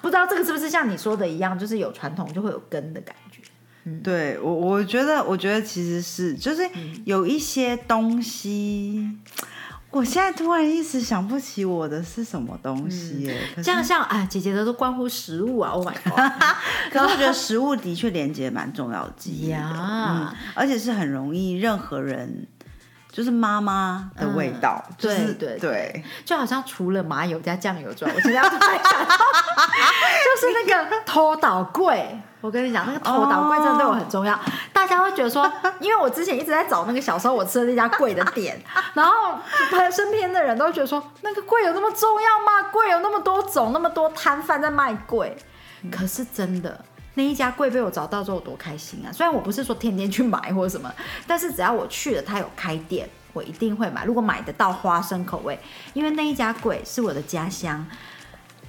S1: 不知道这个是不是像你说的一样，就是有传统就会有根的感觉。
S2: 对我，我觉得，我觉得其实是，就是有一些东西，我现在突然一时想不起我的是什么东西耶。
S1: 这样像啊，姐姐的都关乎食物啊，Oh my god！*laughs*
S2: 可是我觉得食物的确连接蛮重要的记忆的，而且是很容易任何人。就是妈妈的味道，
S1: 对对
S2: 对，
S1: 就好像除了麻油加酱油之外，我今天要突然想到，*laughs* 就是那个 *laughs* 偷倒柜。我跟你讲，那个头倒柜真的对我很重要。大家会觉得说，因为我之前一直在找那个小时候我吃的那家贵的店，*laughs* 然后身边的人都觉得说，那个贵有那么重要吗？贵有那么多种，那么多摊贩在卖柜，可是真的。那一家贵被我找到之后，我多开心啊！虽然我不是说天天去买或者什么，但是只要我去了，他有开店，我一定会买。如果买得到花生口味，因为那一家贵是我的家乡，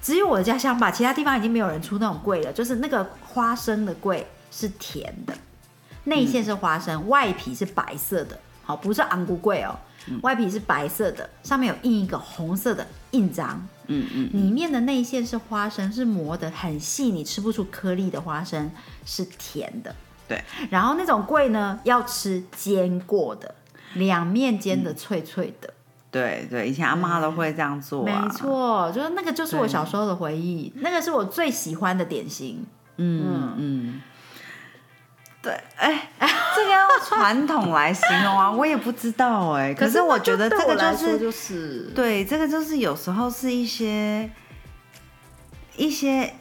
S1: 只有我的家乡吧，其他地方已经没有人出那种贵了。就是那个花生的贵是甜的，内馅是花生，外皮是白色的，好，不是昂菇柜哦，外皮是白色的，上面有印一个红色的印章。
S2: 嗯嗯，
S1: 里面的内馅是花生，是磨得很细，你吃不出颗粒的花生，是甜的。
S2: 对，
S1: 然后那种桂呢，要吃煎过的，两面煎的脆脆的。
S2: 对对，以前阿妈都会这样做、啊。
S1: 没错，就是那个就是我小时候的回忆，那个是我最喜欢的点心。
S2: 嗯嗯。对，哎，这个要传统来形容啊，我也不知道哎。可是我觉得这个就是
S1: 就是
S2: 对，这个就是有时候是一些一些，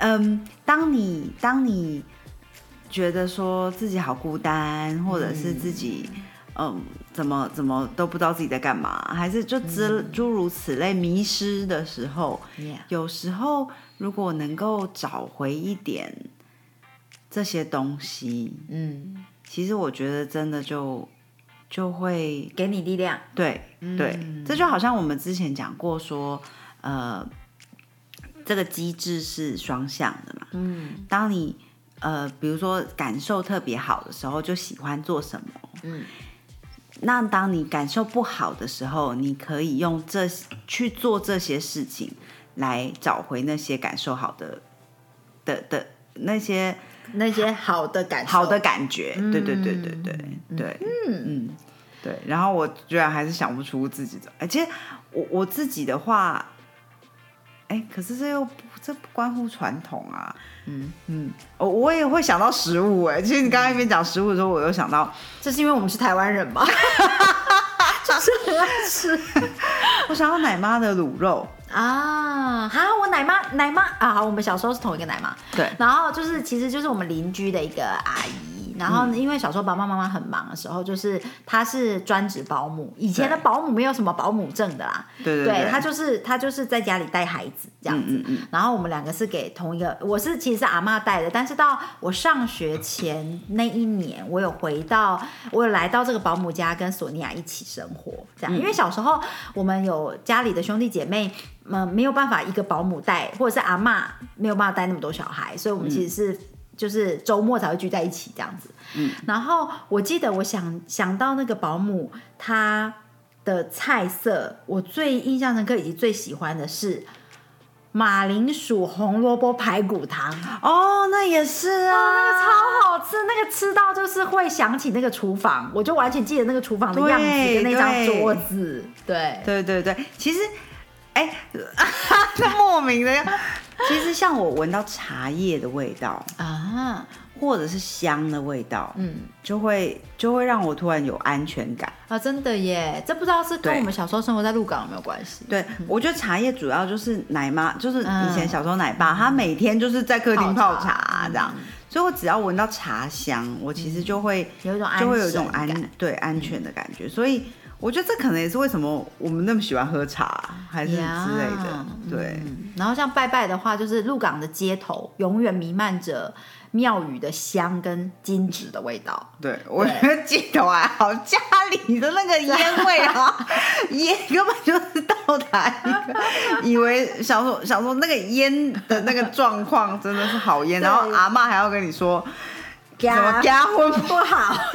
S2: 嗯，当你当你觉得说自己好孤单，或者是自己嗯怎么怎么都不知道自己在干嘛，还是就诸诸如此类迷失的时候，有时候如果能够找回一点。这些东西，嗯，其实我觉得真的就就会
S1: 给你力量。
S2: 对对，这就好像我们之前讲过说，呃，这个机制是双向的嘛。嗯，当你呃，比如说感受特别好的时候，就喜欢做什么。嗯，那当你感受不好的时候，你可以用这去做这些事情来找回那些感受好的的的那些。
S1: 那些好的感
S2: 好的感觉，对对对对对对，嗯嗯，对。然后我居然还是想不出自己的，而且我我自己的话，哎，可是这又这不关乎传统啊，嗯嗯，我我也会想到食物，哎，其实你刚刚一边讲食物的时候，我又想到，
S1: 这是因为我们是台湾人嘛，*laughs* 就是很爱吃，*laughs*
S2: 我想到奶妈的卤肉。
S1: 啊，哈，我奶妈奶妈啊，好，我们小时候是同一个奶妈，
S2: 对，
S1: 然后就是，其实就是我们邻居的一个阿姨。然后因为小时候爸爸妈妈很忙的时候，就是他是专职保姆。以前的保姆没有什么保姆证的啦，
S2: 对对对，
S1: 他就是他就是在家里带孩子这样子。然后我们两个是给同一个，我是其实是阿妈带的，但是到我上学前那一年，我有回到，我有来到这个保姆家跟索尼娅一起生活，这样。因为小时候我们有家里的兄弟姐妹，嗯，没有办法一个保姆带，或者是阿妈没有办法带那么多小孩，所以我们其实是。就是周末才会聚在一起这样子，嗯，然后我记得我想想到那个保姆，她的菜色，我最印象深刻以及最喜欢的是马铃薯红萝卜排骨汤。
S2: 哦，那也是啊，
S1: 那个超好吃，那个吃到就是会想起那个厨房，我就完全记得那个厨房的样子跟那张桌子。对。
S2: 对对对，其实，哎，*laughs* 莫名的。其实像我闻到茶叶的味道啊，或者是香的味道，嗯，就会就会让我突然有安全感。
S1: 啊！真的耶，这不知道是跟我们小时候生活在鹿港有没有关系？
S2: 对，我觉得茶叶主要就是奶妈，就是以前小时候奶爸，他每天就是在客厅泡茶这样，所以我只要闻到茶香，我其实就会
S1: 有一种
S2: 就会有一种安对安全的感觉，所以。我觉得这可能也是为什么我们那么喜欢喝茶，还是之类的。对，
S1: 然后像拜拜的话，就是鹿港的街头永远弥漫着庙宇的香跟金纸的味道。
S2: 对，我觉得街头还好，家里的那个烟味啊，*laughs* 烟根本就是倒台，以为想说想说那个烟的那个状况真的是好烟，*laughs* 然后阿妈还要跟你说。
S1: 加加婚不好，*laughs*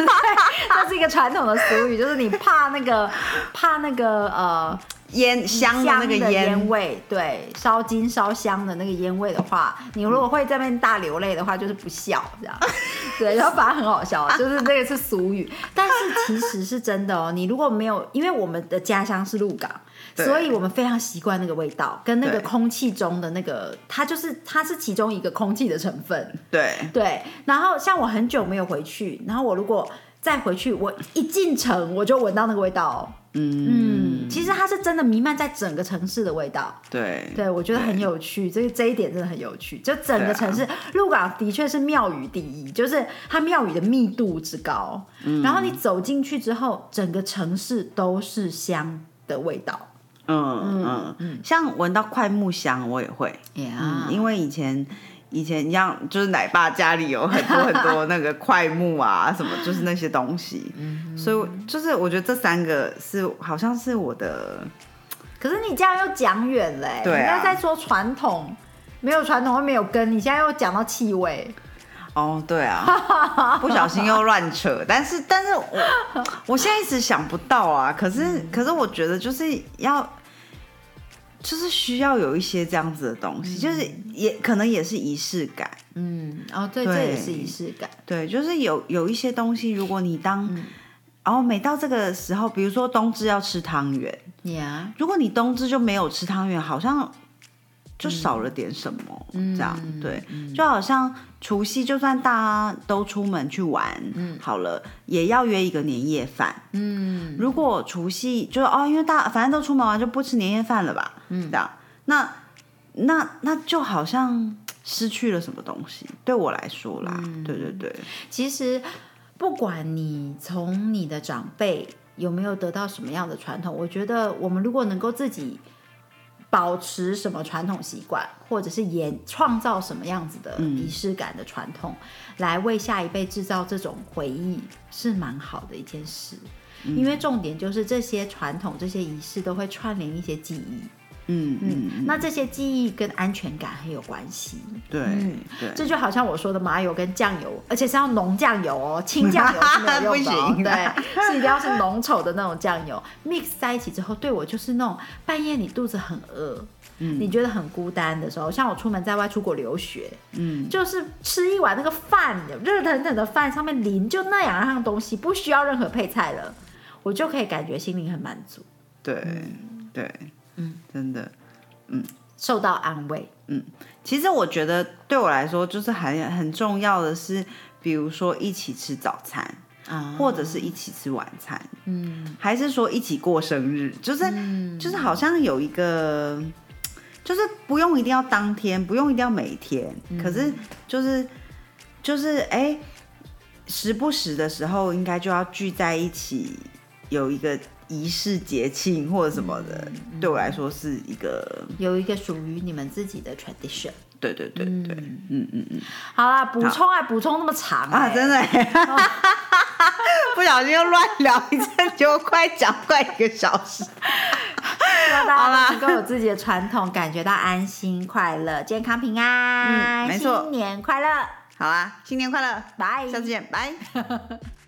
S1: 这是一个传统的俗语，就是你怕那个怕那个呃
S2: 烟香的那个
S1: 烟味，对，烧金烧香的那个烟味的话，你如果会在那边大流泪的话，就是不孝这样。*laughs* 对，然后反而很好笑，就是这个是俗语，但是其实是真的哦。你如果没有，因为我们的家乡是鹿港。所以我们非常习惯那个味道，跟那个空气中的那个，它就是它是其中一个空气的成分。
S2: 对
S1: 对。然后像我很久没有回去，然后我如果再回去，我一进城我就闻到那个味道。嗯嗯。其实它是真的弥漫在整个城市的味道。
S2: 对
S1: 对，我觉得很有趣，这个这一点真的很有趣。就整个城市，鹿港的确是庙宇第一，就是它庙宇的密度之高。嗯。然后你走进去之后，整个城市都是香的味道。
S2: 嗯嗯嗯，像闻到快木香，我也会，嗯，因为以前以前一样，就是奶爸家里有很多很多那个块木啊，什么就是那些东西，所以就是我觉得这三个是好像是我的，
S1: 可是你这样又讲远嘞、
S2: 对啊。
S1: 人家在说传统，没有传统会没有根，你现在又讲到气味，
S2: 哦，对啊，*laughs* 不小心又乱扯，但是但是我我现在一直想不到啊，可是、可是我觉得就是要。就是需要有一些这样子的东西，就是也可能也是仪式感，
S1: 嗯，哦，对，
S2: 对。
S1: 这也是仪式感，
S2: 对，就是有有一些东西，如果你当，
S1: 嗯。
S2: 然后每到这个时候，比如说冬至要吃汤圆，
S1: 呀、
S2: 如果你冬至就没有吃汤圆，好像就少了点什么，
S1: 嗯
S2: 这样对，就好像除夕，就算大家都出门去玩，
S1: 嗯。
S2: 好了，也要约一个年夜饭。
S1: 嗯，
S2: 如果除夕就哦，因为大反正都出门玩，就不吃年夜饭了吧，嗯，这样，那那那就好像失去了什么东西，对我来说啦，
S1: 嗯。
S2: 对对对，
S1: 其实不管你从你的长辈有没有得到什么样的传统，我觉得我们如果能够自己保持什么传统习惯，或者是演创造什么样子的仪式感的传统，来为下一辈制造这种回忆，是蛮好的一件事。因为重点就是这些传统、这些仪式都会串联一些记忆，
S2: 嗯嗯，
S1: 那这些记忆跟安全感很有关系。
S2: 对
S1: 嗯
S2: 对，
S1: 这就好像我说的麻油跟酱油，而且是要浓酱油哦，*laughs* 清酱油是没有用的、哦
S2: 不，行
S1: 对，是一定要是浓稠的那种酱油，mix 在一起之后，对我就是那种半夜你肚子很饿，
S2: 嗯。
S1: 你觉得很孤单的时候，像我出门在外出国留学，
S2: 嗯。
S1: 就是吃一碗那个饭，热腾腾的饭上面淋就那两样东西，不需要任何配菜了，我就可以感觉心灵很满足，
S2: 对对，嗯，真的。
S1: 嗯受到安慰。
S2: 嗯其实我觉得对我来说，就是很很重要的是，比如说一起吃早餐，
S1: 啊
S2: 或者是一起吃晚餐，
S1: 嗯
S2: 还是说一起过生日，就是、就是好像有一个，就是不用一定要当天，不用一定要每天，可是就是就是哎、时不时的时候，应该就要聚在一起，有一个仪式节庆或者什么的，对我来说是一个，
S1: 有一个属于你们自己的 tradition。
S2: 对对对对，嗯嗯嗯。
S1: 好啦，补充啊补充那么长、
S2: 啊，
S1: 欸
S2: 真的耶，*laughs* 不小心又乱聊一阵，就快讲快一个小时。
S1: 让大家都能够有自己的传统，感觉到安心、快乐、健康、平安。
S2: 嗯没错
S1: 新年快乐，
S2: 好啊，新年快乐，
S1: 拜。
S2: 下次见，拜。*laughs*